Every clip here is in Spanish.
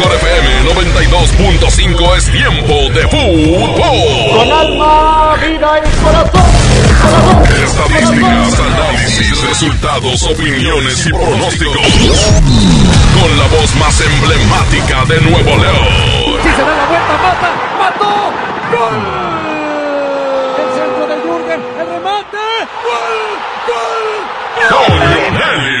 mejor FM 92.5 es tiempo de fútbol. Con alma, vida y corazón. Estadísticas, análisis, resultados, opiniones y pronósticos. Con la voz más emblemática de Nuevo León. Si se da la vuelta, mata, mató. ¡Gol! El centro de Jürgen, el remate. ¡Gol! ¡Gol! Con Leonelli.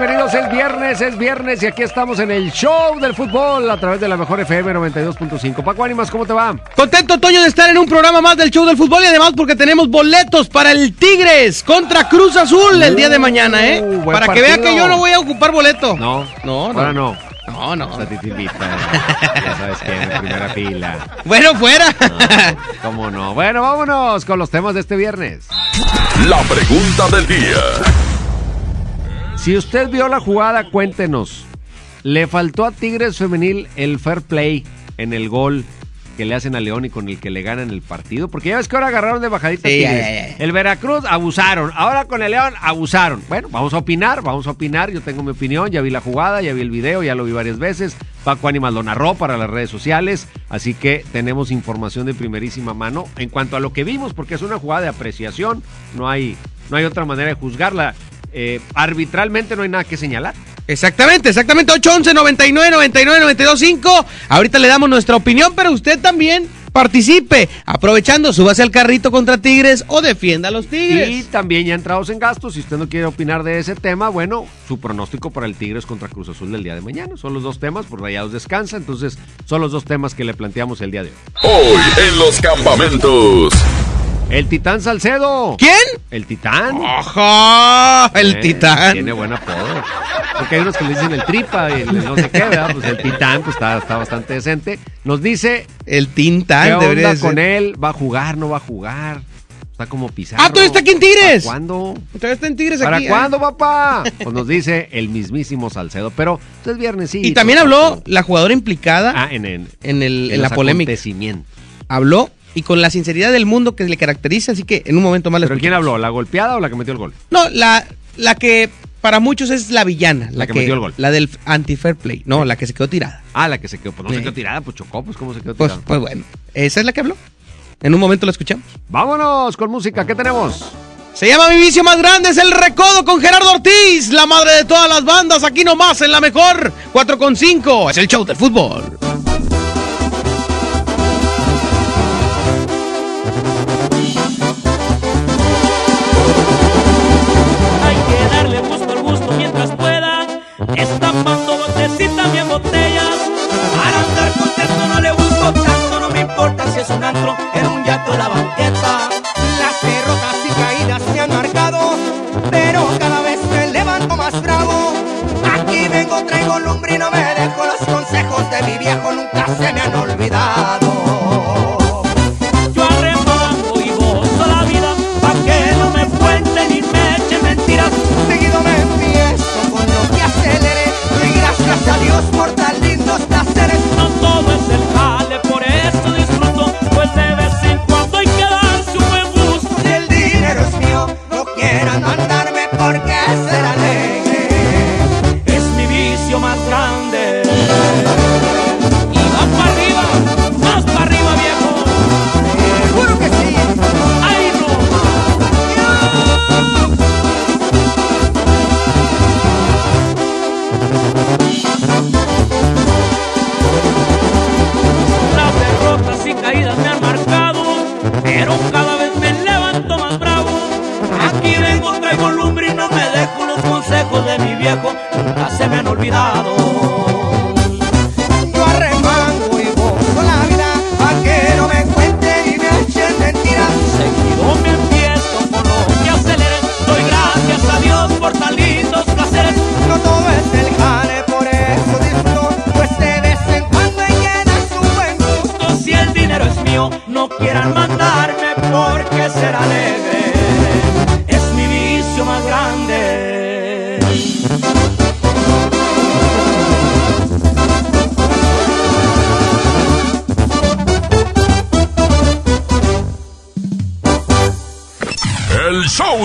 Bienvenidos. Es viernes, es viernes y aquí estamos en el show del fútbol a través de la mejor FM 92.5. Paco Ánimas, ¿cómo te va? Contento, Toño, de estar en un programa más del show del fútbol y además porque tenemos boletos para el Tigres contra Cruz Azul el día de mañana, ¿eh? Uh, Para que vea que yo no voy a ocupar boleto. No, No, no. Ahora no. No, no. O sea, te invita. Ya sabes que en la primera fila. Bueno, fuera. ¿Cómo no? Bueno, vámonos con los temas de este viernes. La pregunta del día. Si usted vio la jugada, cuéntenos. ¿Le faltó a Tigres Femenil el fair play en el gol que le hacen a León y con el que le ganan el partido? Porque ya ves que ahora agarraron de bajadita Sí, Tigres. ya, ya, ya. El Veracruz abusaron. Ahora con el León abusaron. Bueno, vamos a opinar, vamos a opinar. Yo tengo mi opinión. Ya vi la jugada, ya vi el video, ya lo vi varias veces. Paco Ánimas lo narró para las redes sociales. Así que tenemos información de primerísima mano en cuanto a lo que vimos, porque es una jugada de apreciación. No hay, no hay otra manera de juzgarla. Eh, arbitralmente no hay nada que señalar. Exactamente, exactamente. 811 99 99 92 5. Ahorita le damos nuestra opinión, pero usted también participe. Aprovechando, súbase al carrito contra Tigres o defienda a los Tigres. Y también ya entrados en gastos, si usted no quiere opinar de ese tema, bueno, su pronóstico para el Tigres contra Cruz Azul del día de mañana. Son los dos temas, por Rayados descansa, entonces son los dos temas que le planteamos el día de hoy. Hoy en los campamentos. El Titán Salcedo. ¿Quién? El Titán. ¡Ajá! El Eh, titán. Tiene buen apodo. Porque hay unos que le dicen el tripa y el no sé qué, ¿verdad? Pues el Titán pues está, está bastante decente. Nos dice El qué Tintán debería onda con ser. él, va a jugar, no va a jugar. Está como pisado. Ah, todavía está aquí en Tigres. ¿Para cuándo? Todavía está en Tigres ¿Para aquí. ¿eh? cuándo, papá? Pues nos dice el mismísimo Salcedo. Pero pues, es viernes, sí. Y también habló la jugadora implicada Ah, en, en, en, el, en, en la polémica. Habló y con la sinceridad del mundo que le caracteriza, así que en un momento más le ¿Pero quién habló? ¿La golpeada o la que metió el gol? No, la, la que para muchos es la villana. La, que metió el gol. La del anti-fair play. No, la que se quedó tirada. Ah, la que se quedó. Pues no se quedó tirada, pues chocó, pues cómo se quedó Pues, tirada. pues bueno, esa es la que habló. En un momento la escuchamos. Vámonos con música, ¿qué tenemos? Se llama Mi vicio más grande, es el recodo con Gerardo Ortiz, la madre de todas las bandas, aquí nomás en la mejor 4 con 5. Es el show del fútbol. Pueda.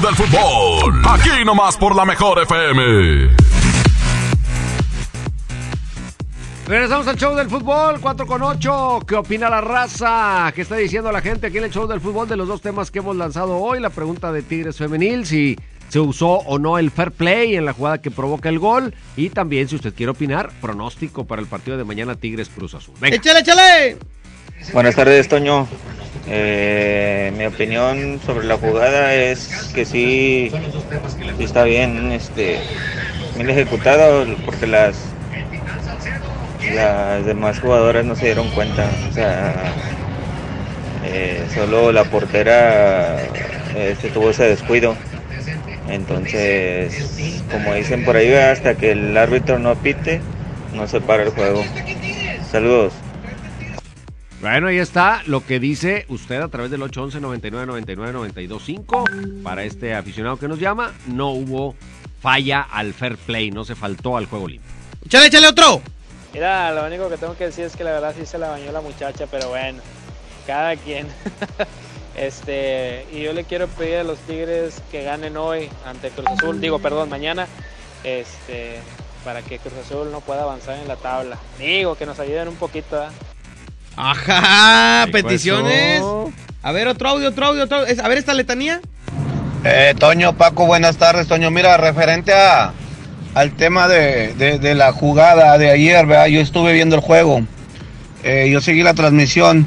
Del fútbol. Aquí nomás por la mejor FM. Regresamos al show del fútbol, 4 con 8. ¿Qué opina la raza? ¿Qué está diciendo la gente aquí en el show del fútbol de los dos temas que hemos lanzado hoy? La pregunta de Tigres Femenil, si se usó o no el fair play en la jugada que provoca el gol. Y también, si usted quiere opinar, pronóstico para el partido de mañana Tigres Cruz Azul. Venga. ¡Échale, échale! Buenas tardes, Toño. Eh, mi opinión sobre la jugada es que sí, está bien, este, bien ejecutado, porque las las demás jugadoras no se dieron cuenta. O sea, eh, solo la portera este, tuvo ese descuido. Entonces, como dicen por ahí, hasta que el árbitro no pite, no se para el juego. Saludos. Bueno, ahí está lo que dice usted a través del 811 99 99 925 para este aficionado que nos llama. No hubo falla al fair play, no se faltó al juego limpio. ¡Échale, échale otro! Mira, lo único que tengo que decir es que la verdad sí se la bañó la muchacha, pero bueno, cada quien. este, y yo le quiero pedir a los Tigres que ganen hoy ante Cruz Azul, digo, perdón, mañana, este, para que Cruz Azul no pueda avanzar en la tabla. Digo, que nos ayuden un poquito, ¿eh? Ajá, peticiones. eso. A ver, otro audio, otro audio, otro audio. A ver esta letanía. Eh, Toño, Paco, buenas tardes, Toño. Mira, referente a, al tema de, de- de la jugada de ayer, ¿verdad? Yo estuve viendo el juego. Eh, yo seguí la transmisión.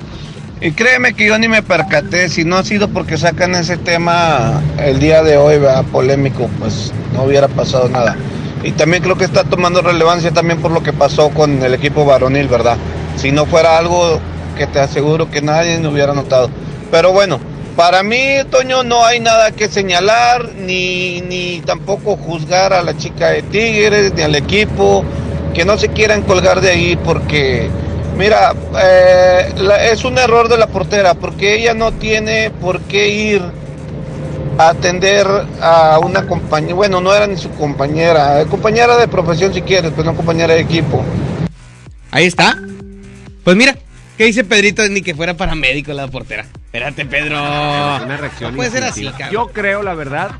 Y créeme que yo ni me percaté, si no ha sido porque sacan ese tema el día de hoy, ¿verdad? Polémico, pues no hubiera pasado nada. Y también creo que está tomando relevancia también por lo que pasó con el equipo varonil, ¿verdad? Si no fuera algo que te aseguro que nadie no hubiera notado. Pero bueno, para mí, Toño, no hay nada que señalar, ni, ni tampoco juzgar a la chica de Tigres, ni al equipo, que no se quieran colgar de ahí porque, mira, eh, es un error de la portera, porque ella no tiene por qué ir a atender a una compañera, bueno, no era ni su compañera, compañera de profesión si quieres, pero no compañera de equipo. Ahí está. Pues mira, ¿qué dice Pedrito? Ni que fuera paramédico la portera. Espérate, Pedro. Una reacción No puede ser así, cabrón. Yo creo, la verdad,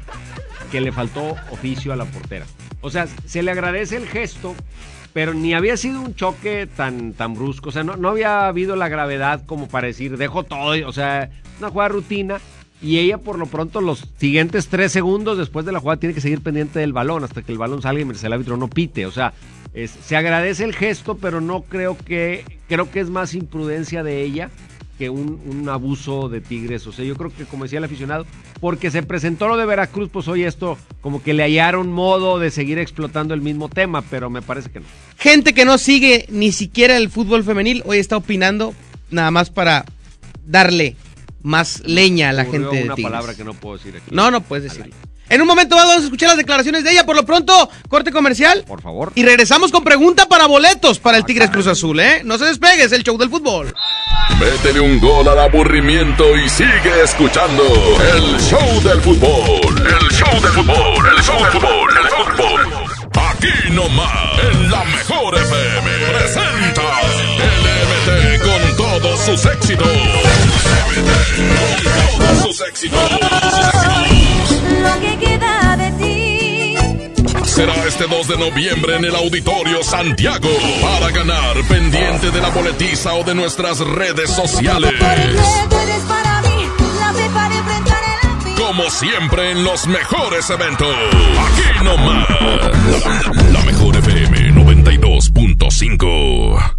que le faltó oficio a la portera. O sea, se le agradece el gesto, pero ni había sido un choque tan, tan brusco. O sea, no, no había habido la gravedad como para decir, dejo todo. O sea, una jugada rutina. Y ella, por lo pronto, los siguientes tres segundos después de la jugada, tiene que seguir pendiente del balón hasta que el balón salga y el árbitro no pite. O sea, es- se agradece el gesto, pero no creo que. Creo que es más imprudencia de ella que un, un abuso de Tigres. O sea, yo creo que, como decía el aficionado, porque se presentó lo de Veracruz, pues hoy esto como que le hallaron modo de seguir explotando el mismo tema, pero me parece que no. Gente que no sigue ni siquiera el fútbol femenil, hoy está opinando nada más para darle más leña a la Ocurrió gente de una Tigres. palabra que no puedo decir aquí. No, no puedes decirlo. En un momento vamos a escuchar las declaraciones de ella. Por lo pronto, corte comercial. Por favor. Y regresamos con pregunta para boletos para el Tigres Cruz Azul, ¿eh? No se despegue, es el show del fútbol. Métele un gol al aburrimiento y sigue escuchando el show del fútbol. El show del fútbol, el show del fútbol, el fútbol. Aquí nomás, en la mejor FM, presenta LMT con todos sus éxitos. LMT con todos sus éxitos. sus éxitos. Lo que queda de ti. Será este 2 de noviembre en el Auditorio Santiago para ganar pendiente de la boletiza o de nuestras redes sociales. Porque tú eres para mí la fe para enfrentar el fin. Como siempre en los mejores eventos. Aquí nomás. La, la mejor FM 92.5.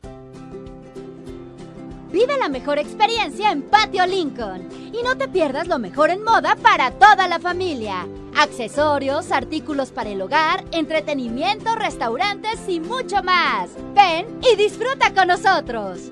Vive la mejor experiencia en Patio Lincoln. Y no te pierdas lo mejor en moda para toda la familia. Accesorios, artículos para el hogar, entretenimiento, restaurantes y mucho más. Ven y disfruta con nosotros.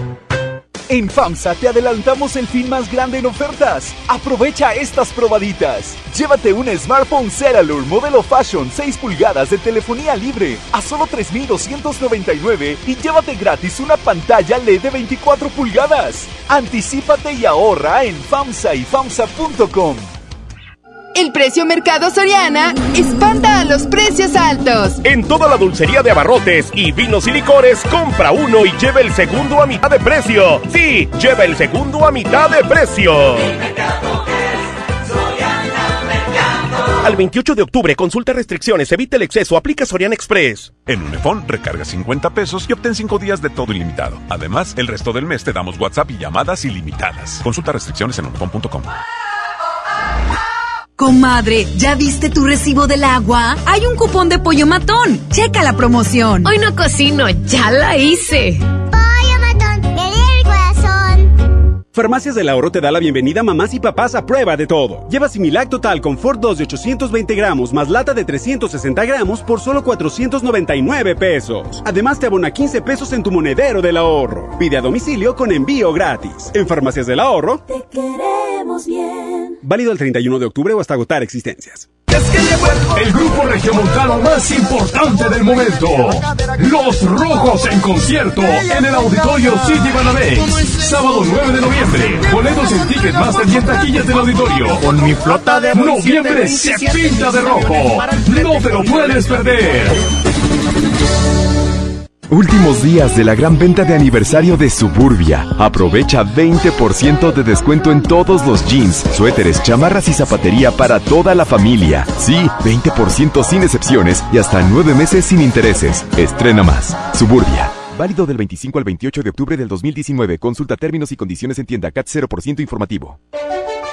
En FAMSA te adelantamos el fin más grande en ofertas. Aprovecha estas probaditas. Llévate un smartphone Ceralur modelo Fashion 6 pulgadas de telefonía libre a solo 3.299 y llévate gratis una pantalla LED de 24 pulgadas. Anticípate y ahorra en FAMSA y FAMSA.com. El precio Mercado Soriana espanta a los precios altos. En toda la dulcería de abarrotes y vinos y licores, compra uno y lleva el segundo a mitad de precio. Sí, lleva el segundo a mitad de precio. Al 28 de octubre, consulta restricciones, evita el exceso, aplica Soriana Express. En Unifón, recarga 50 pesos y obtén 5 días de todo ilimitado. Además, el resto del mes te damos WhatsApp y llamadas ilimitadas. Consulta restricciones en unifón.com. Comadre, ¿ya viste tu recibo del agua? Hay un cupón de pollo matón. Checa la promoción. Hoy no cocino, ya la hice. Pollo matón, me el corazón. Farmacias del Ahorro te da la bienvenida mamás y papás a prueba de todo. Lleva Similac Total Confort 2 de 820 gramos más lata de 360 gramos por solo 499 pesos. Además te abona 15 pesos en tu monedero del ahorro. Pide a domicilio con envío gratis. En Farmacias del Ahorro. Te queremos bien. Válido el 31 de octubre o hasta agotar existencias. El grupo regiomontano más importante del momento. Los Rojos en concierto en el Auditorio City Banamex. Sábado 9 de noviembre. Boletos en Ticketmaster y en taquillas del auditorio. Con mi flota de Noviembre se pinta de rojo. No te lo puedes perder. Últimos días de la gran venta de aniversario de Suburbia. Aprovecha 20% de descuento en todos los jeans, suéteres, chamarras y zapatería para toda la familia. Sí, 20% sin excepciones y hasta 9 meses sin intereses. Estrena más. Suburbia. Válido del 25 al 28 de octubre del 2019. Consulta términos y condiciones en tienda CAT 0% informativo.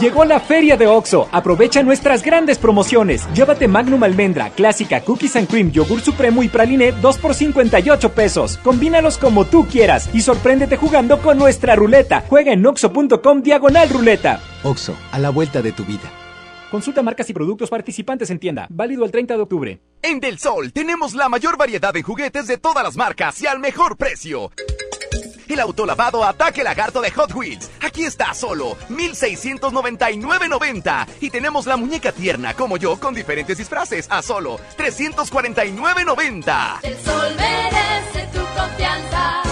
Llegó la feria de OXO. Aprovecha nuestras grandes promociones. Llévate Magnum Almendra, Clásica, Cookies and Cream, Yogur Supremo y Praline 2 por 58 pesos. Combínalos como tú quieras y sorpréndete jugando con nuestra ruleta. Juega en oxo.com diagonal ruleta. OXO, a la vuelta de tu vida. Consulta marcas y productos participantes en tienda. Válido el 30 de octubre. En Del Sol tenemos la mayor variedad de juguetes de todas las marcas y al mejor precio. El autolavado Ataque Lagarto de Hot Wheels. Aquí está solo 1699.90 y tenemos la muñeca tierna como yo con diferentes disfraces a solo 349.90. El sol merece tu confianza.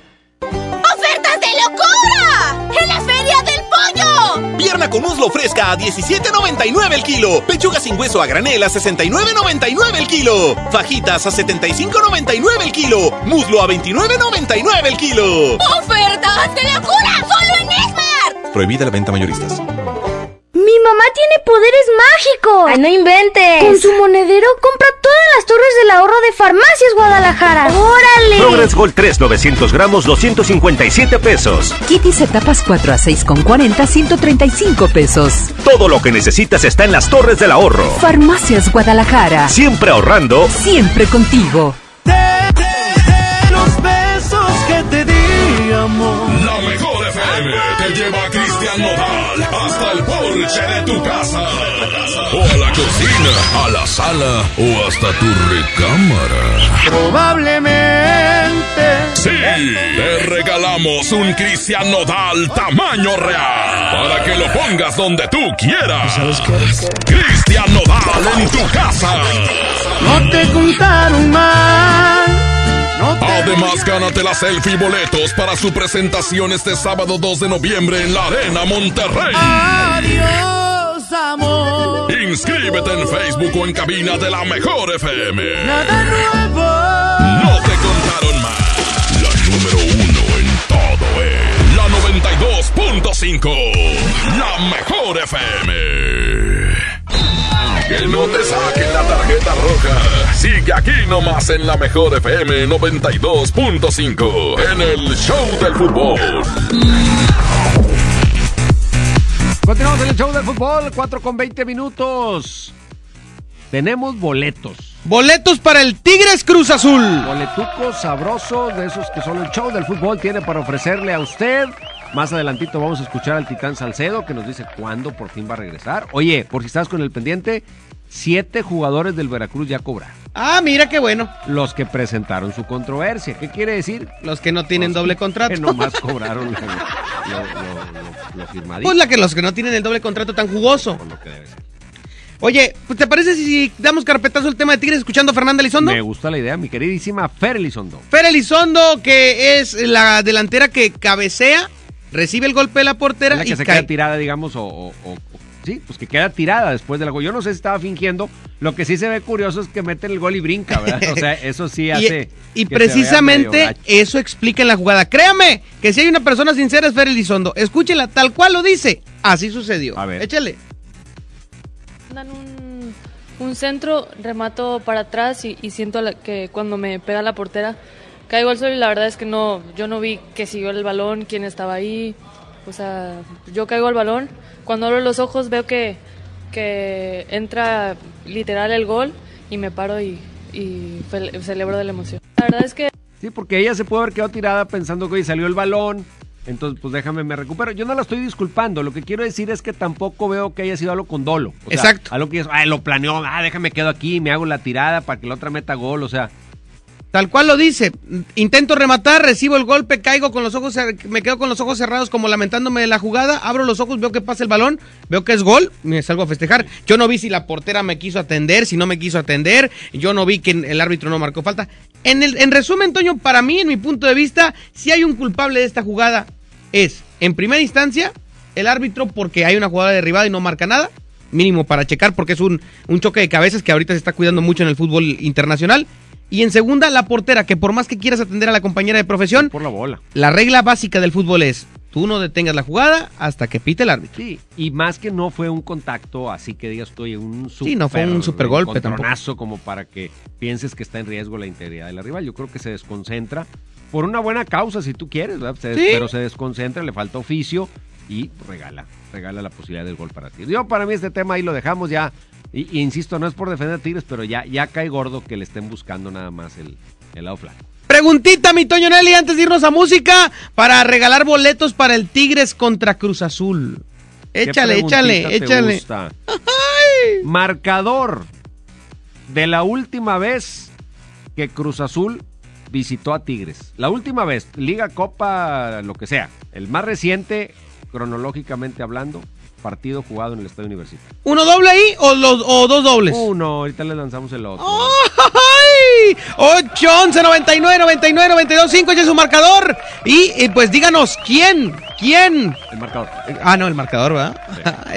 Con muslo fresca a 17.99 el kilo. Pechuga sin hueso a granel a 69.99 el kilo. Fajitas a 75.99 el kilo. Muslo a 29.99 el kilo. ¡Ofertas de locura! ¡Solo en Esmart! Prohibida la venta mayoristas. ¡Mi mamá tiene poderes mágicos! ¡Ay, no inventes! Con su monedero compra todas las torres del ahorro de Farmacias Guadalajara. ¡Órale! Progress Gold 3, 900 gramos, 257 pesos. Kitties etapas 4 a 6 con 40, 135 pesos. Todo lo que necesitas está en las torres del ahorro. Farmacias Guadalajara. Siempre ahorrando. Siempre contigo. los besos que te di, amor. La mejor FM te lleva a Cristian Nodal hasta el porche de tu casa. O a la cocina, a la sala o hasta tu recámara. Probablemente. Sí, te regalamos un Cristian Nodal tamaño real. Para que lo pongas donde tú quieras. ¿Sabes qué? Cristian Nodal en tu casa. No te contaron mal. No te Además, gánate la selfie y boletos para su presentación este sábado 2 de noviembre en la Arena Monterrey. Adiós, amor. Inscríbete en Facebook o en cabina de la Mejor FM. Nada nuevo. No te contaron más. La número uno en todo es la 92.5. La Mejor FM. Que no te saquen la tarjeta roja. Sigue aquí nomás en la Mejor FM 92.5. En el Show del Fútbol. Continuamos en el show del fútbol, 4 con 20 minutos. Tenemos boletos. Boletos para el Tigres Cruz Azul. Boletucos sabrosos, de esos que solo el show del fútbol tiene para ofrecerle a usted. Más adelantito vamos a escuchar al Titán Salcedo que nos dice cuándo por fin va a regresar. Oye, por si estás con el pendiente, siete jugadores del Veracruz ya cobraron. Ah, mira qué bueno. Los que presentaron su controversia. ¿Qué quiere decir? Los que no tienen doble contrato. Que nomás cobraron lo, lo, lo, lo firmadito. Pues la que los que no tienen el doble contrato tan jugoso. Por lo que debe ser. Oye, pues ¿te parece si damos carpetazo al tema de Tigres escuchando a Fernanda Elizondo? Me gusta la idea, mi queridísima Fer Elizondo. Fer Elizondo, que es la delantera que cabecea, recibe el golpe de la portera la que y se cae. queda tirada, digamos, o, o- o- o- sí, pues que queda tirada después del gol. Yo no sé si estaba fingiendo. Lo que sí se ve curioso es que mete el gol y brinca, ¿verdad? O sea, eso sí hace. Y, que se vea medio precisamente eso explica en la jugada. Créame que si hay una persona sincera es Fer Elizondo. Escúchela tal cual lo dice. Así sucedió. A ver. Échale. Dan un, un centro, remato para atrás y, y siento que cuando me pega la portera caigo al suelo y la verdad es que no, yo no vi que siguió el balón, quién estaba ahí. O sea, yo caigo al balón. Cuando abro los ojos veo que, que entra literal el gol y me paro y, y celebro de la emoción. La verdad es que Sí, porque ella se puede haber quedado tirada pensando que hoy salió el balón. Entonces, pues déjame, me recupero. Yo no la estoy disculpando. Lo que quiero decir es que tampoco veo que haya sido algo con dolo. O sea, Exacto. Algo que es, ah, lo planeó, ah, déjame quedo aquí, me hago la tirada para que la otra meta gol. O sea, Tal cual lo dice. Intento rematar, recibo el golpe, caigo con los ojos, me quedo con los ojos cerrados como lamentándome de la jugada, abro los ojos, veo que pasa el balón, veo que es gol, me salgo a festejar. Yo no vi si la portera me quiso atender, si no me quiso atender, yo no vi que el árbitro no marcó falta. En, el, en resumen, Toño, para mí, en mi punto de vista, si hay un culpable de esta jugada, es, en primera instancia, el árbitro porque hay una jugada derribada y no marca nada, mínimo para checar porque es un, un choque de cabezas que ahorita se está cuidando mucho en el fútbol internacional. Y en segunda, la portera, que por más que quieras atender a la compañera de profesión, por la bola. la regla básica del fútbol es, tú no detengas la jugada hasta que pite el árbitro. Sí, y más que no fue un contacto, así que digas tú, oye, un super, Sí, no fue un supergolpe tampoco. encontronazo como para que pienses que está en riesgo la integridad de la rival. Yo creo que se desconcentra por una buena causa, si tú quieres, ¿verdad? Se- Sí. pero se desconcentra, le falta oficio y regala, regala la posibilidad del gol para ti. Yo para mí este tema ahí lo dejamos ya, y, y insisto, no es por defender a Tigres, pero ya, ya cae gordo que le estén buscando nada más el, el lado flaco. Preguntita, mi Toño Nelly, antes de irnos a música, para regalar boletos para el Tigres contra Cruz Azul. ¿Qué Échale, échale, échale. gusta? Marcador de la última vez que Cruz Azul visitó a Tigres. La última vez, Liga, Copa, lo que sea. El más reciente, cronológicamente hablando, partido jugado en el Estadio Universitario. ¿Uno doble ahí o, los, o dos dobles? Uno, ahorita le lanzamos el otro. ¡Ay! 8, 11, 99, 99, 92, 5, ese es su marcador. Y, y, pues díganos, ¿quién? ¿Quién? El marcador. Ah, no, el marcador, ¿verdad?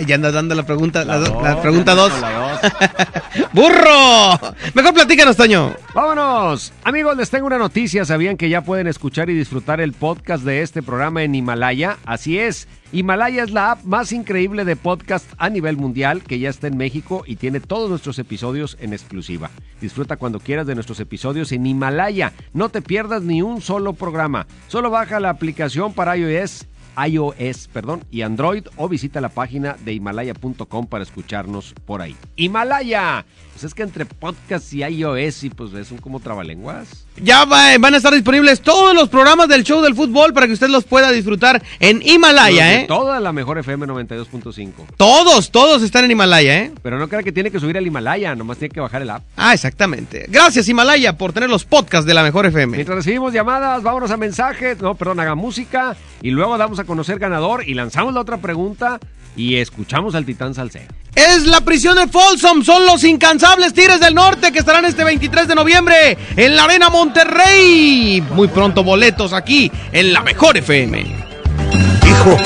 ya andas dando la pregunta, la, La do- la dos, pregunta la 2. ¡Burro! Mejor platícanos, Toño. Vámonos. Amigos, les tengo una noticia. ¿Sabían que ya pueden escuchar y disfrutar el podcast de este programa en Himalaya? Así es. Himalaya es la app más increíble de podcast a nivel mundial que ya está en México y tiene todos nuestros episodios en exclusiva. Disfruta cuando quieras de nuestros episodios en Himalaya. No te pierdas ni un solo programa. Solo baja la aplicación para iOS iOS, perdón, y Android o visita la página de himalaya.com para escucharnos por ahí. Himalaya. Pues es que entre podcast y iOS y pues es un como trabalenguas. Ya va- van a estar disponibles todos los programas del show del fútbol para que usted los pueda disfrutar en Himalaya, ¿eh? Toda la mejor FM 92.5. Todos, todos están en Himalaya, ¿eh? Pero no crea que tiene que subir al Himalaya, nomás tiene que bajar el app. Ah, exactamente. Gracias, Himalaya, por tener los podcasts de la mejor FM. Mientras recibimos llamadas, vámonos a mensajes, no, perdón, haga música y luego damos a conocer ganador y lanzamos la otra pregunta y escuchamos al Titán Salcedo. Es la prisión de Folsom, son los incansables Tigres del Norte que estarán este 23 de noviembre en la Arena Monterrey. Muy pronto boletos aquí en la mejor FM. Hijo,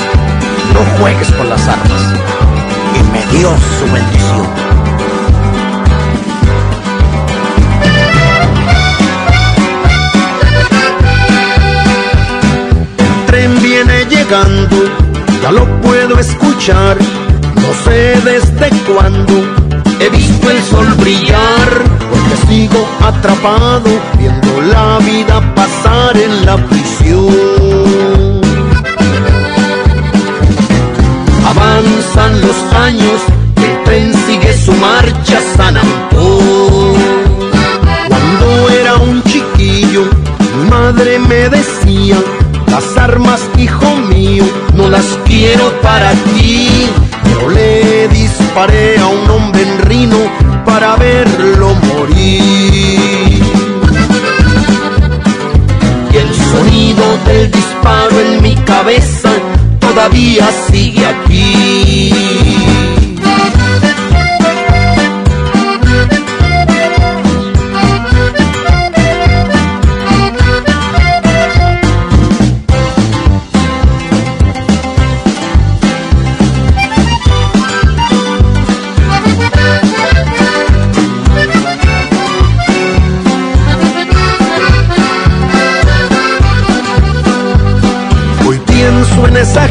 no juegues con las armas. Y me dio su bendición. El tren viene llegando, ya lo puedo escuchar. No sé desde cuándo he visto el sol brillar, porque sigo atrapado viendo la vida pasar en la prisión. Avanzan los años, el tren sigue su marcha San Antón. Cuando era un chiquillo, mi madre me decía, las armas, hijo mío, no las quiero para ti. Pero le disparé a un hombre Para verlo morir. Y el sonido del disparo en mi cabeza todavía sigue aquí.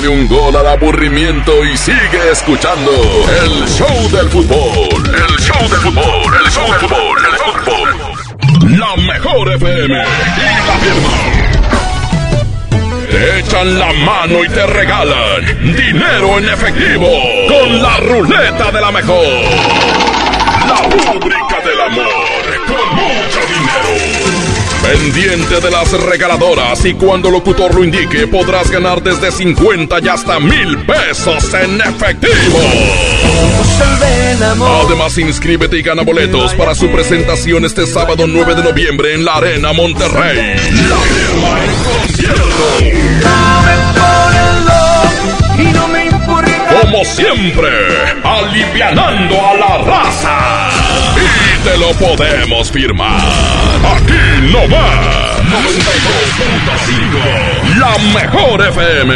Métele un gol al aburrimiento y sigue escuchando el show del fútbol. El show del fútbol, el show del fútbol, el fútbol. La mejor FM y la firma. Te echan la mano y te regalan dinero en efectivo con la ruleta de la mejor. La rúbrica Pendiente de las regaladoras y cuando locutor lo indique podrás ganar desde 50 y hasta mil pesos en efectivo. Además inscríbete y gana boletos para su presentación este sábado 9 de noviembre en la Arena Monterrey. Como siempre, alivianando a la raza. Te lo podemos firmar. Aquí no más. 92.5. La mejor FM.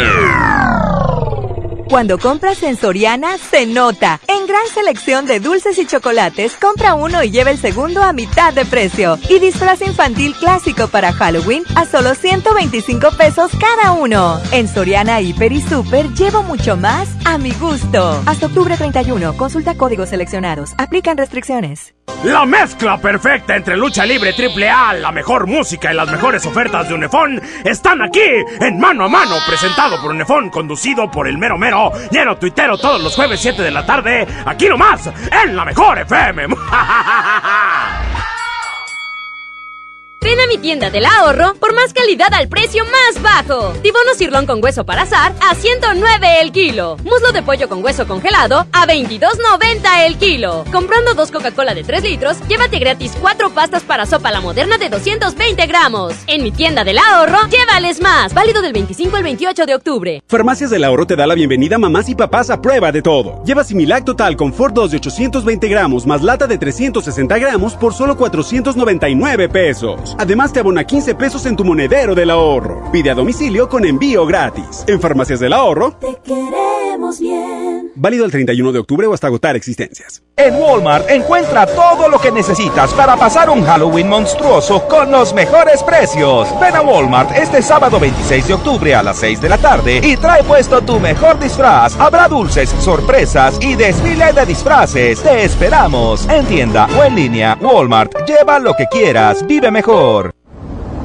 Cuando compras en Soriana, se nota. En gran selección de dulces y chocolates, compra uno y lleva el segundo a mitad de precio. Y disfraz infantil clásico para Halloween a solo 125 pesos cada uno. En Soriana, Hiper y Super llevo mucho más a mi gusto. Hasta octubre 31, consulta códigos seleccionados. Aplican restricciones. La mezcla perfecta entre lucha libre triple A, la mejor música y las mejores ofertas de Unefón están aquí en Mano a Mano, presentado por Unefón, conducido por el mero mero, lleno tuitero todos los jueves 7 de la tarde, aquí nomás, en la mejor FM. A mi tienda del ahorro por más calidad al precio más bajo. Tibono cirlón con hueso para azar a 109 el kilo. Muslo de pollo con hueso congelado a 22.90 el kilo. Comprando dos Coca-Cola de 3 litros, llévate gratis cuatro pastas para sopa la moderna de 220 gramos. En mi tienda del ahorro, llévales más. Válido del 25 al 28 de octubre. Farmacias del Ahorro te da la bienvenida mamás y papás a prueba de todo. Lleva Similac Total Confort 2 de 820 gramos más lata de 360 gramos por solo 499 pesos. Además te abona 15 pesos en tu monedero del ahorro. Pide a domicilio con envío gratis. En Farmacias del Ahorro. Te queremos bien. Válido el 31 de octubre o hasta agotar existencias. En Walmart encuentra todo lo que necesitas para pasar un Halloween monstruoso con los mejores precios. Ven a Walmart este sábado 26 de octubre a las 6 de la tarde y trae puesto tu mejor disfraz. Habrá dulces, sorpresas y desfile de disfraces. Te esperamos en tienda o en línea. Walmart, lleva lo que quieras, vive mejor.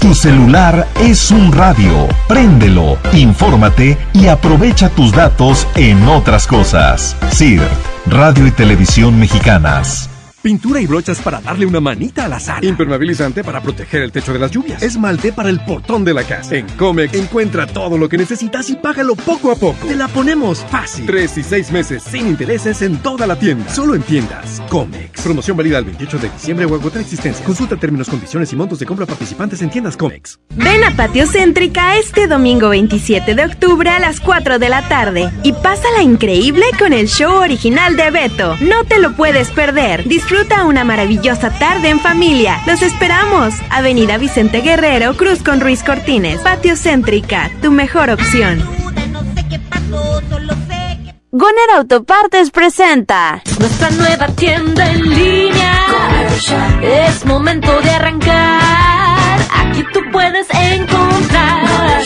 Tu celular es un radio. Préndelo, infórmate y aprovecha tus datos en otras cosas. CIRT, Radio y Televisión Mexicanas. Pintura y brochas para darle una manita a la sala. Impermeabilizante para proteger el techo de las lluvias. Esmalte para el portón de la casa. En Comex encuentra todo lo que necesitas y págalo poco a poco. Te la ponemos fácil. Tres y seis meses sin intereses en toda la tienda. Solo en tiendas. Comex. Promoción válida el 28 de diciembre o agotar existencia. Consulta términos, condiciones y montos de compra participantes en tiendas Comex. Ven a Patio Céntrica este domingo 27 de octubre a las 4 de la tarde y pásala increíble con el show original de Beto. No te lo puedes perder. Disfruta una maravillosa tarde en familia. Los esperamos. Avenida Vicente Guerrero, Cruz con Ruiz Cortines. Patio Céntrica, tu mejor opción. Goner Autopartes presenta Nuestra nueva tienda en línea. Es momento de arrancar. Aquí tú puedes encontrar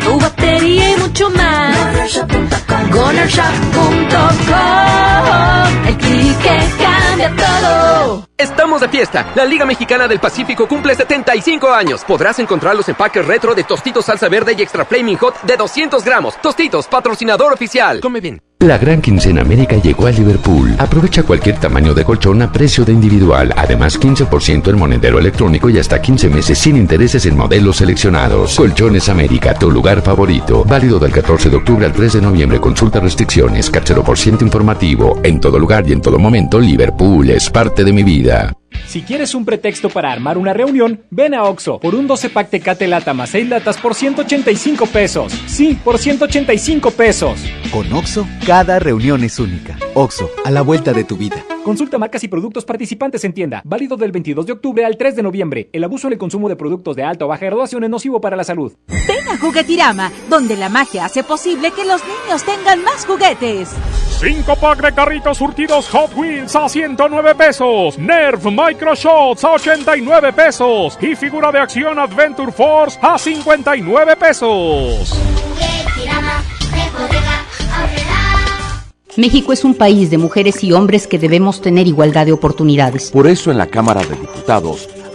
tu batería y mucho más. GonerShop.com El clic que cambia todo. Estamos de fiesta. La Liga Mexicana del Pacífico cumple 75 años. Podrás encontrar los empaques retro de Tostitos Salsa Verde y Extra Flaming Hot de 200 gramos. Tostitos, patrocinador oficial. Come bien. La gran quincena América llegó a Liverpool. Aprovecha cualquier tamaño de colchón a precio de individual. Además, 15% en monedero electrónico y hasta 15 meses sin intereses en modelos seleccionados. Colchones América, tu lugar favorito. Válido del 14 de octubre al 3 de noviembre. Consulta restricciones. Cachero por ciento informativo. En todo lugar y en todo momento, Liverpool es parte de mi vida. Si quieres un pretexto para armar una reunión, ven a Oxo por un 12 pack Tecate Lata más 6 latas por 185 pesos. Sí, por 185 pesos. Con Oxo, cada reunión es única. Oxo, a la vuelta de tu vida. Consulta marcas y productos participantes en tienda. Válido del 22 de octubre al 3 de noviembre. El abuso en el consumo de productos de alta o baja graduación es nocivo para la salud. Ven a Juguetirama, donde la magia hace posible que los niños tengan más juguetes. 5 pack de carritos surtidos Hot Wheels a 109 pesos. Nerf Micro Shots a 89 pesos. Y figura de acción Adventure Force a 59 pesos. México es un país de mujeres y hombres que debemos tener igualdad de oportunidades. Por eso en la Cámara de Diputados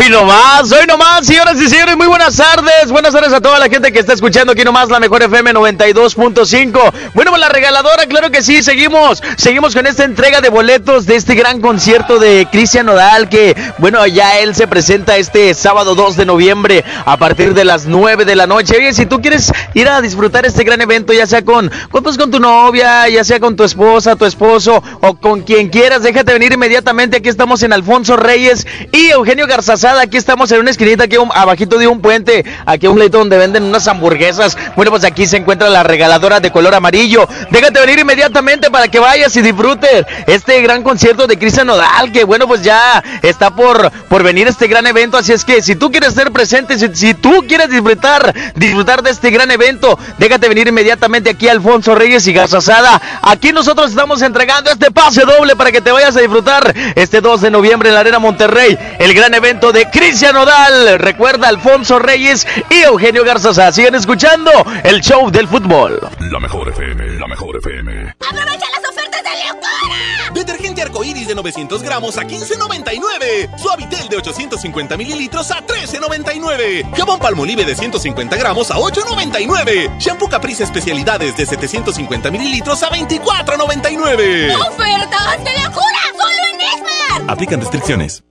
Y nomás, hoy nomás, señoras y señores, muy buenas tardes. Buenas tardes a toda la gente que está escuchando aquí nomás la mejor FM 92.5. Bueno, pues la regaladora, claro que sí, seguimos. Seguimos con esta entrega de boletos de este gran concierto de Cristian Nodal, que, bueno, ya él se presenta este sábado 2 de noviembre a partir de las 9 de la noche. Oye, si tú quieres ir a disfrutar este gran evento, ya sea con, con, pues, con tu novia, ya sea con tu esposa, tu esposo o con quien quieras, déjate venir inmediatamente. Aquí estamos en Alfonso Reyes y Eugenio Aquí estamos en una esquinita, aquí un- abajito de un puente, aquí un leito donde venden unas hamburguesas. Bueno, pues aquí se encuentra la regaladora de color amarillo. Déjate venir inmediatamente para que vayas y disfrutes este gran concierto de Cristian Nodal, que bueno, pues ya está por, por venir este gran evento. Así es que si tú quieres ser presente, si, tú quieres disfrutar, disfrutar de este gran evento, déjate venir inmediatamente aquí Alfonso Reyes y Garzazada. Aquí nosotros estamos entregando este pase doble para que te vayas a disfrutar este 2 de noviembre en la Arena Monterrey, el gran evento de Cristian Nodal. Recuerda Alfonso Reyes y Eugenio Garzazada. Siguen escuchando el show del fútbol. La mejor FM, la mejor FM. ¡Aprovecha las ofertas de locura! Detergente arcoíris de 900 gramos a 15.99. Suavitel de 850 mililitros a 13.99. Jabón Palmolive de 150 gramos a 8.99. Shampoo Caprice especialidades de 750 mililitros a 24.99. ¡Ofertas de locura! ¡Solo en Esmar! Aplican restricciones.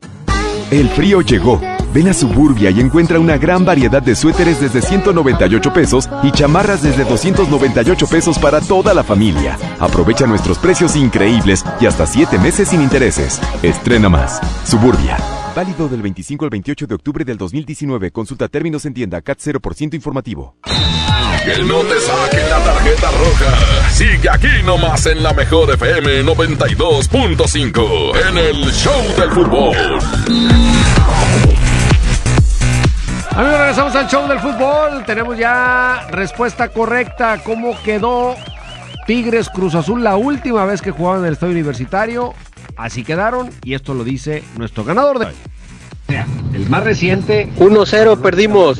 El frío llegó. Ven a Suburbia y encuentra una gran variedad de suéteres desde 198 pesos y chamarras desde 298 pesos para toda la familia. Aprovecha nuestros precios increíbles y hasta 7 meses sin intereses. Estrena más. Suburbia. Válido del 25 al 28 de octubre del 2019. Consulta términos en tienda CAT 0% informativo. Que no te saquen la tarjeta roja. Sigue aquí nomás en la mejor FM 92.5 en el show del fútbol. Amigos, regresamos al show del fútbol. Tenemos ya respuesta correcta. ¿Cómo quedó Tigres Cruz Azul la última vez que jugaban en el estadio universitario? Así quedaron y esto lo dice nuestro ganador de hoy. El más reciente. 1-0 perdimos.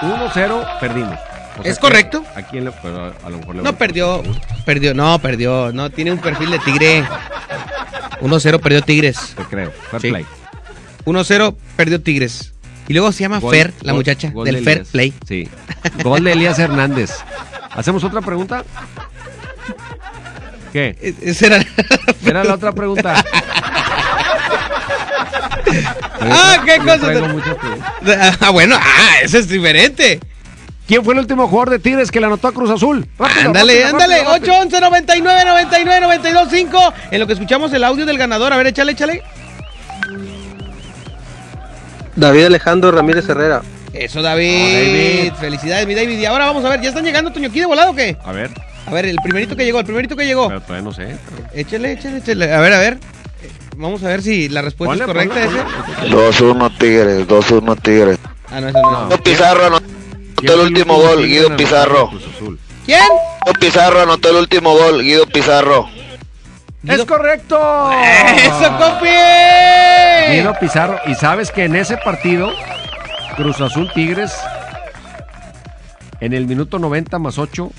1-0 perdimos. O sea ¿Es correcto? ¿A quién le, pero a lo mejor le No perdió, perdió, no, perdió, no, tiene un perfil de tigre. 1-0 perdió Tigres. Te creo, fair Sí. play. 1-0 perdió Tigres. Y luego se llama Gol- Fer, la gol- muchacha, gol de del Fair. Play. Sí. Gol de Elías Hernández. ¿Hacemos otra pregunta? ¿Qué? Esa era... Era la otra pregunta. ah, qué Yo cosa. Ah, bueno, ah, ese es diferente. ¿Quién fue el último jugador de Tigres que le anotó a Cruz Azul? Rápido, Ándale, rápido, ándale. rápido, rápido. 811 99 99 92 5. En lo que escuchamos el audio del ganador. A ver, échale, échale. David Alejandro Ramírez Herrera. Eso, David. Felicidades, mi David. Y ahora vamos a ver, ¿ya están llegando, Toño, aquí de volado o qué? A ver, A ver, el primerito que llegó, el primerito que llegó. pero todavía no sé. pero- Échale, échale, échale. A ver, a ver. Vamos a ver si la respuesta Ponle, es correcta. ponle, ese. 2-1 Tigres, 2-1 Tigres. Ah, no, eso no. Guido Pizarro anotó el último gol, Guido Pizarro. ¿Quién? Guido Pizarro anotó el último gol, Guido Pizarro. ¡Es correcto! ¡Eso, copi! Guido Pizarro. Y sabes que en ese partido, Cruz Azul Tigres, en el minuto 90 más 8,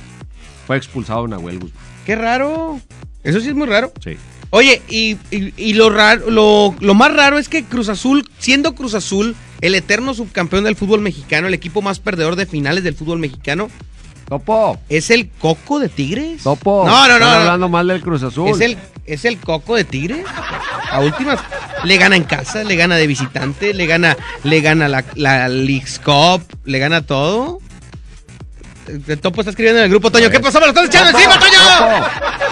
fue expulsado Nahuel Guzmán. Qué raro. Eso sí es muy raro. Sí. Oye, y, y- y lo, raro, lo, lo más raro es que Cruz Azul, siendo Cruz Azul el eterno subcampeón del fútbol mexicano, el equipo más perdedor de finales del fútbol mexicano, Topo. ¿es el coco de Tigres? Topo. No, no, no. Están no. hablando mal del Cruz Azul. ¿Es el, ¿Es el coco de Tigres? A últimas, le gana en casa, le gana de visitante, le gana, le gana la, la Leagues Cup, le gana todo. El Topo está escribiendo en el grupo, Toño. ¿Qué pasó? ¡Me lo estás echando encima, Toño!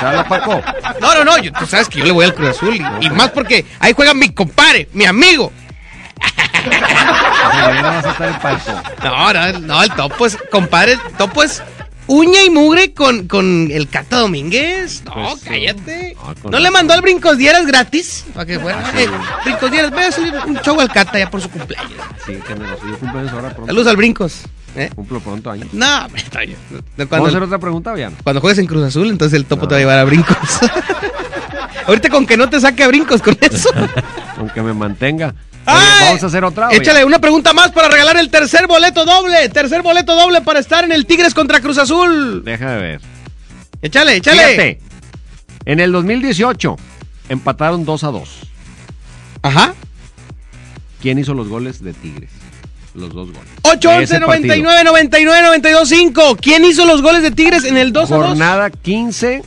Habla, Paco. No, no, no, yo- tú sabes que yo le voy al Cruz Azul y, y más porque ahí juega mi compadre, mi amigo. No, no, no, el Topo es, compadre, el Topo es uña y mugre con, con el Cata Domínguez. No, Pues, cállate. no, con ¿No le mandó al Brincos Dieras gratis? Para que fuera. Eh, Brincos Dieras, voy a hacer un show al Cata ya por su cumpleaños. Sí, generoso. Yo cumpleaños ahora pronto. Saludos al Brincos. ¿Eh? Cumplo pronto años. No, hombre, Toño. No, ¿Vamos Cuando, a hacer otra pregunta, Bian? cuando juegues en Cruz Azul, entonces el Topo te va a llevar a Brincos. Ahorita con que no te saque a Brincos con eso. Aunque me mantenga. Oye, vamos a hacer otra. Échale una pregunta más para regalar el tercer boleto doble. Tercer boleto doble para estar en el Tigres contra Cruz Azul. Déjame ver. Échale, échale. Fíjate, en el 2018 empataron 2 a 2. Ajá. ¿Quién hizo los goles de Tigres? Los dos goles. 8 11 Ese partido. 99 99 92 5. ¿Quién hizo los goles de Tigres en el 2 a 2? Jornada 15.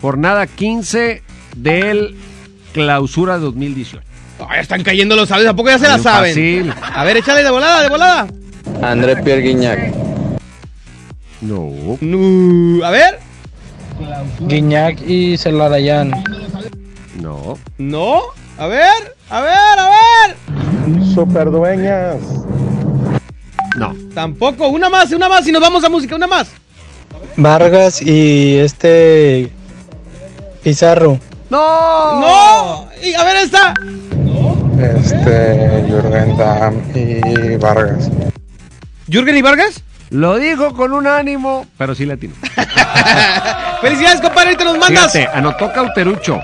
Jornada 15 del clausura 2018. Ay, ya están cayendo los sabios. ¿A poco ya se la Bien saben? fácil. A ver, échale de volada, de volada. André Pierre Guignac. No. No. A ver. Guiñac y Celarayán. No. No. A ver, a ver, a ver. Superdueñas. No. Tampoco. Una más, una más y nos vamos a música. Una más. Vargas y este Pizarro. No. No. Y a ver esta. Este, Jürgen Damm y Vargas. ¿Jürgen y Vargas? Lo dijo con un ánimo, pero sí latino. Felicidades, compadre. Ahorita nos mandas. Fíjate, anotó Cauterucho.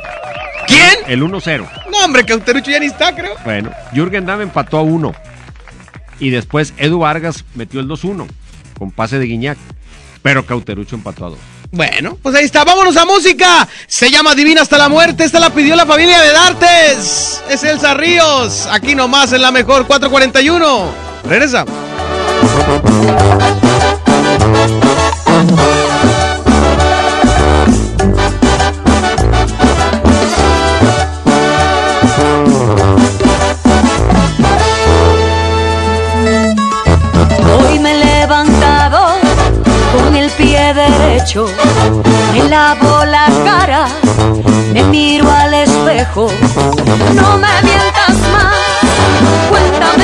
¿Quién? El 1-0. No, hombre, Cauterucho ya ni está, creo. Bueno, Jürgen Damm empató a 1. Y después Edu Vargas metió el 2-1 con pase de Guiñac. Pero Cauterucho empató a 2. Bueno, pues ahí está, vámonos a música. Se llama Divina hasta la muerte. Esta la pidió la familia de Dartes. Es Elsa Ríos. Aquí nomás en la mejor 441. Regresa. Me lavo la cara, me miro al espejo. No me mientas más, cuéntame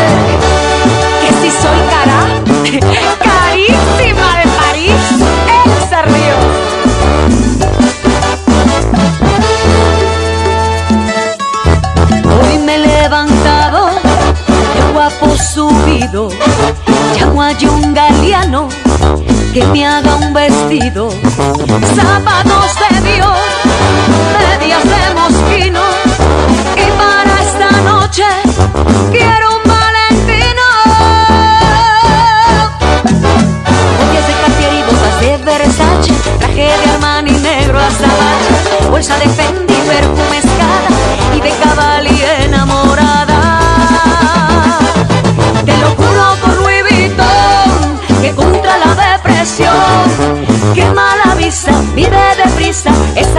Subido. Llamo a un Galeano que me haga un vestido. Zapatos de Dios, medias de mosquino. Y para esta noche quiero un valentino. Botellas de Cartier y botas de Versace. Traje de Armani negro hasta bache. Bolsa de Fendi, perfume escada y de cabalí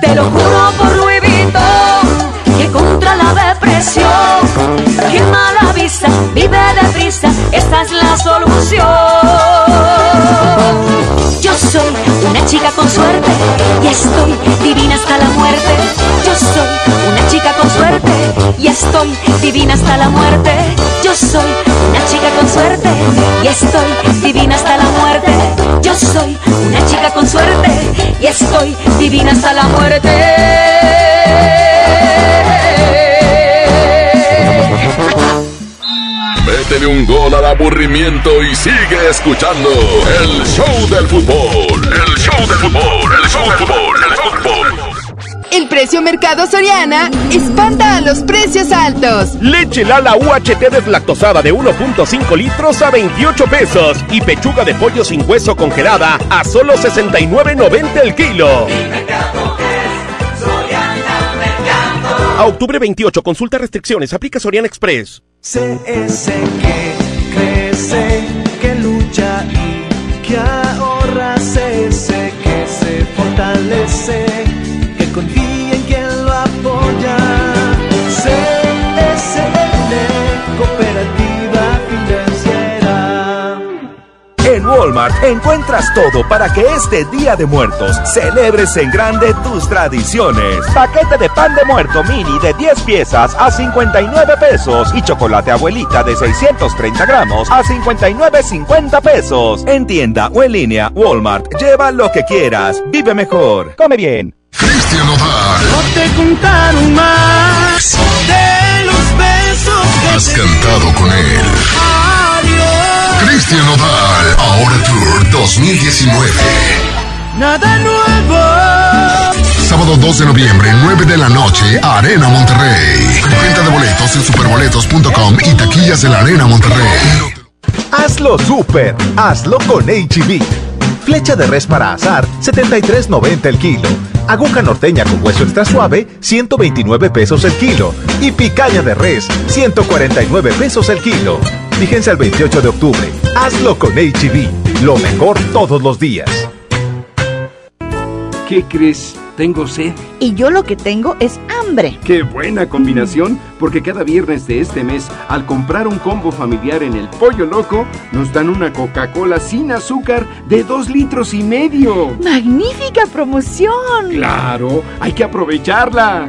Te lo juro por Louis Vuitton que contra la depresión, que mala vista, vive deprisa, esta es la solución. Yo soy una chica con suerte y estoy divina hasta la muerte. Yo soy una chica con suerte y estoy divina hasta la muerte. Yo soy chica con suerte y estoy divina hasta la muerte. Yo soy una chica con suerte y estoy divina hasta la muerte. Métele un gol al aburrimiento y sigue escuchando el show del fútbol. El show del fútbol, el show del fútbol, el show del fútbol. Precio Mercado Soriana espanta a los precios altos. Leche Lala UHT deslactosada de 1.5 litros a 28 pesos y pechuga de pollo sin hueso congelada a solo 69.90 el kilo. A octubre 28, consulta restricciones, aplica Soriana Express. CS que crece, que lucha y que encuentras todo para que este Día de Muertos celebres en grande tus tradiciones. Paquete de pan de muerto mini de 10 piezas a 59 pesos y chocolate abuelita de 630 gramos a 59.50 pesos. En tienda o en línea, Walmart, lleva lo que quieras. Vive mejor. Come bien. Cristian Nodal. No te contaron más de los besos que Has cantado con él. Cristian Nodal. Ahora Tour 2019. Nada nuevo. Sábado 2 de noviembre, 9 de la noche, Arena Monterrey. Venta de boletos en superboletos.com y taquillas de la Arena Monterrey. Hazlo super, hazlo con HB. Flecha de res para azar, 73.90 el kilo. Aguja norteña con hueso extra suave, 129 pesos el kilo. Y picaña de res, 149 pesos el kilo. Fíjense al 28 de octubre. Hazlo con HB. Lo mejor todos los días. ¿Qué crees? Tengo sed. Y yo lo que tengo es hambre. Qué buena combinación, porque cada viernes de este mes, al comprar un combo familiar en el Pollo Loco, nos dan una Coca-Cola sin azúcar de dos litros y medio. ¡Magnífica promoción! Claro, hay que aprovecharla.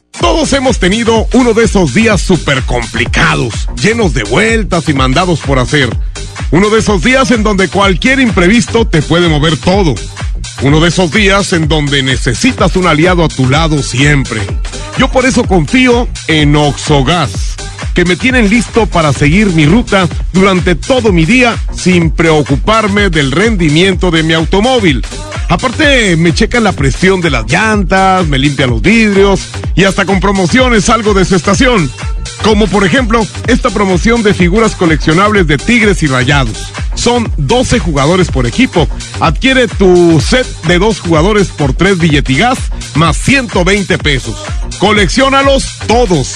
Todos hemos tenido uno de esos días súper complicados, llenos de vueltas y mandados por hacer. Uno de esos días en donde cualquier imprevisto te puede mover todo. Uno de esos días en donde necesitas un aliado a tu lado siempre. Yo por eso confío en Oxogas, que me tienen listo para seguir mi ruta durante todo mi día sin preocuparme del rendimiento de mi automóvil. Aparte, me checan la presión de las llantas, me limpian los vidrios y hasta con promociones salgo de su estación. Como por ejemplo, esta promoción de figuras coleccionables de Tigres y Rayados. Son 12 jugadores por equipo. Adquiere tu set de dos jugadores por 3 billetigas más 120 pesos. Colecciónalos todos.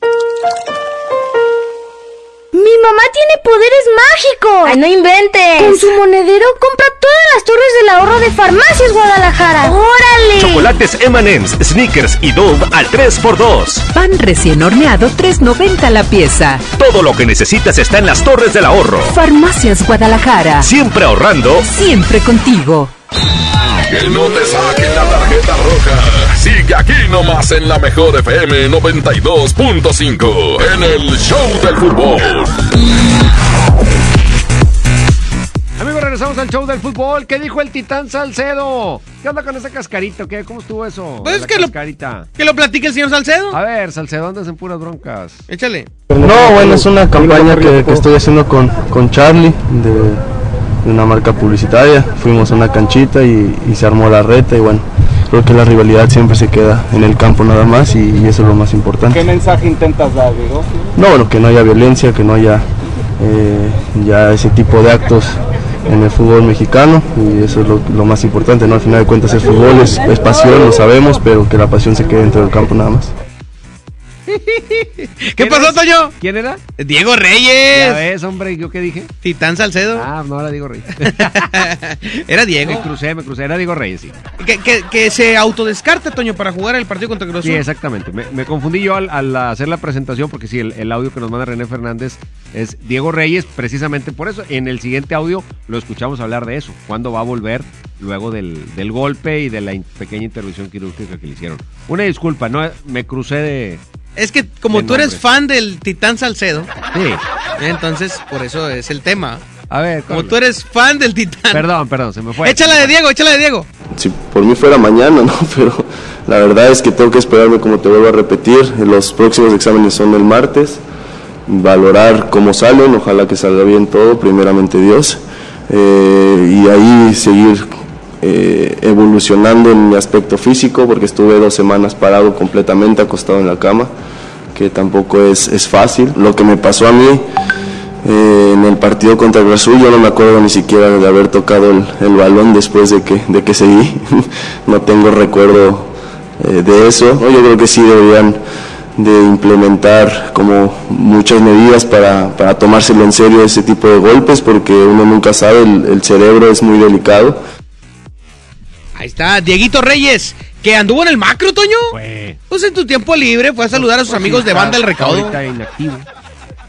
¡Mi mamá tiene poderes mágicos! ¡Ay, no inventes! Con su monedero compra todas las torres del ahorro de Farmacias Guadalajara. ¡Órale! Chocolates M&M's, Snickers y Dove al 3x2. Pan recién horneado 3.90 la pieza. Todo lo que necesitas está en las torres del ahorro. Farmacias Guadalajara. Siempre ahorrando. Siempre contigo. Que no te saquen la tarjeta roja. Sigue aquí nomás en la mejor FM 92.5 en el Show del Fútbol. Amigos, regresamos al show del fútbol. ¿Qué dijo el Titán Salcedo? ¿Qué onda con ese cascarito? ¿Qué? ¿Cómo estuvo eso? Pues que lo- cascarita. Que lo platique el señor Salcedo. A ver, Salcedo, andas en puras broncas. Échale. No, bueno, es una campaña que, que estoy haciendo con, con Charlie de, de una marca publicitaria. Fuimos a una canchita y, y se armó la reta y bueno, creo que la rivalidad siempre se queda en el campo nada más y, y eso es lo más importante. ¿Qué mensaje intentas dar, Diego? No, bueno, que no haya violencia, que no haya eh, ya ese tipo de actos en el fútbol mexicano y eso es lo, lo más importante, ¿no? Al final de cuentas el fútbol es, es pasión, lo sabemos, pero que la pasión se quede dentro del campo nada más. ¿Qué pasó, Toño? ¿Quién era? Diego Ya Reyes. ves, hombre, ¿yo qué dije? Titán Salcedo. Ah, no, era Diego Reyes. Era Diego. Me crucé, me crucé, era Diego Reyes, sí. Que, que, que se autodescarte, Toño, para jugar el partido contra Cruz Sí, exactamente. Me, me confundí yo al, al hacer la presentación porque sí, el, el audio que nos manda René Fernández es Diego Reyes, precisamente por eso. En el siguiente audio lo escuchamos hablar de eso, cuándo va a volver luego del, del golpe y de la in- pequeña intervención quirúrgica que le hicieron. Una disculpa, no me crucé de... Es que como tú eres fan del Titán Salcedo, Sí. entonces por eso es el tema. A ver, como tú eres fan del Titán. Perdón, perdón, se me fue. Échala de Diego, échala de Diego. Si por mí fuera mañana, ¿no? Pero la verdad es que tengo que esperarme, como te vuelvo a repetir. Los próximos exámenes son el martes. Valorar cómo salen, ojalá que salga bien todo, primeramente Dios. Eh, y ahí seguir eh, evolucionando en mi aspecto físico, porque estuve dos semanas parado completamente, acostado en la cama, que tampoco es, es fácil. Lo que me pasó a mí eh, en el partido contra Azul, yo no me acuerdo ni siquiera de haber tocado el, el balón después de que, de que seguí. no tengo recuerdo eh, de eso. Yo creo que sí deberían de implementar como muchas medidas para, para tomárselo en serio ese tipo de golpes, porque uno nunca sabe, el, el cerebro es muy delicado. Ahí está, Dieguito Reyes, que anduvo en el macro, Toño. Pues en tu tiempo libre fue a saludar a sus Pues amigos de Banda del ahorita inactivo.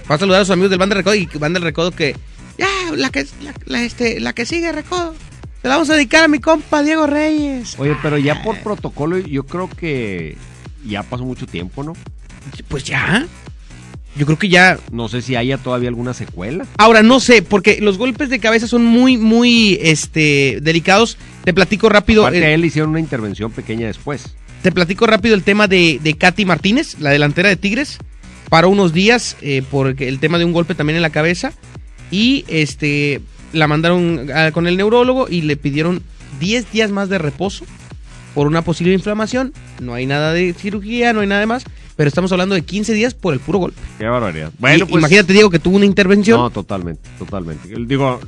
Fue a saludar a sus amigos del Banda del Recodo y Banda del Recodo que. Ya, la que, la, la, este, la que sigue, Recodo. Se la vamos a dedicar a mi compa Diego Reyes. Oye, pero ya por protocolo yo creo que ya pasó mucho tiempo, ¿no? Pues ya. Yo creo que ya. No sé si haya todavía alguna secuela. Ahora, no sé, porque los golpes de cabeza son muy, muy este, delicados. Te platico rápido. Aparte eh, él hicieron una intervención pequeña después. Te platico rápido el tema de, de Katy Martínez, la delantera de Tigres. Paró unos días eh, por el tema de un golpe también en la cabeza. Y este la mandaron a- con el neurólogo y le pidieron 10 días más de reposo por una posible inflamación. No hay nada de cirugía, no hay nada de más. Pero estamos hablando de 15 días por el puro golpe. Qué barbaridad. Y- Bueno, pues. Imagínate, Diego, que tuvo una intervención. No, totalmente, totalmente. Digo,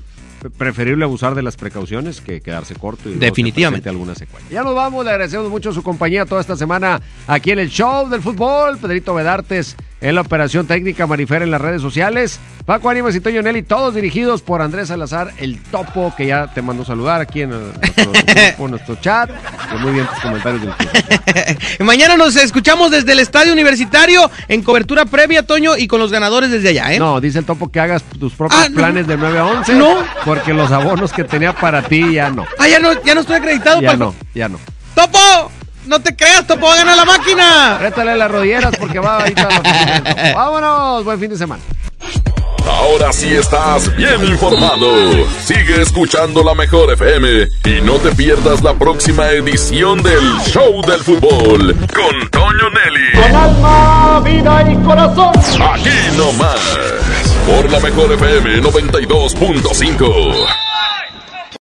preferible abusar de las precauciones que quedarse corto y Definitivamente. alguna secuela. Ya nos vamos, le agradecemos mucho su compañía toda esta semana aquí en el show del fútbol. Pedrito Vedartes en la operación técnica, Marifer en las redes sociales, Paco Ánimas y Toño Nelly, todos dirigidos por Andrés Salazar, el topo, que ya te mando saludar aquí en nuestro, grupo, nuestro chat. Muy bien tus comentarios del. Mañana nos escuchamos desde el Estadio Universitario en cobertura previa, Toño, y con los ganadores desde allá, ¿eh? No, dice el topo que hagas tus propios Ah, no. planes de 9 a 11. No. Porque los abonos que tenía para ti ya no. Ah, ya no, ya no estoy acreditado Ya no, ya no. ¡Topo! ¡No te creas, Topo! ¡Va a ganar la máquina! Rétale las rodilleras porque va a la Topo. Vámonos, buen fin de semana. Ahora sí estás bien informado. Sigue escuchando la mejor FM y no te pierdas la próxima edición del Show del Fútbol con Toño Nelly. Con alma, vida y corazón. Aquí nomás. Por la mejor FM 92.5.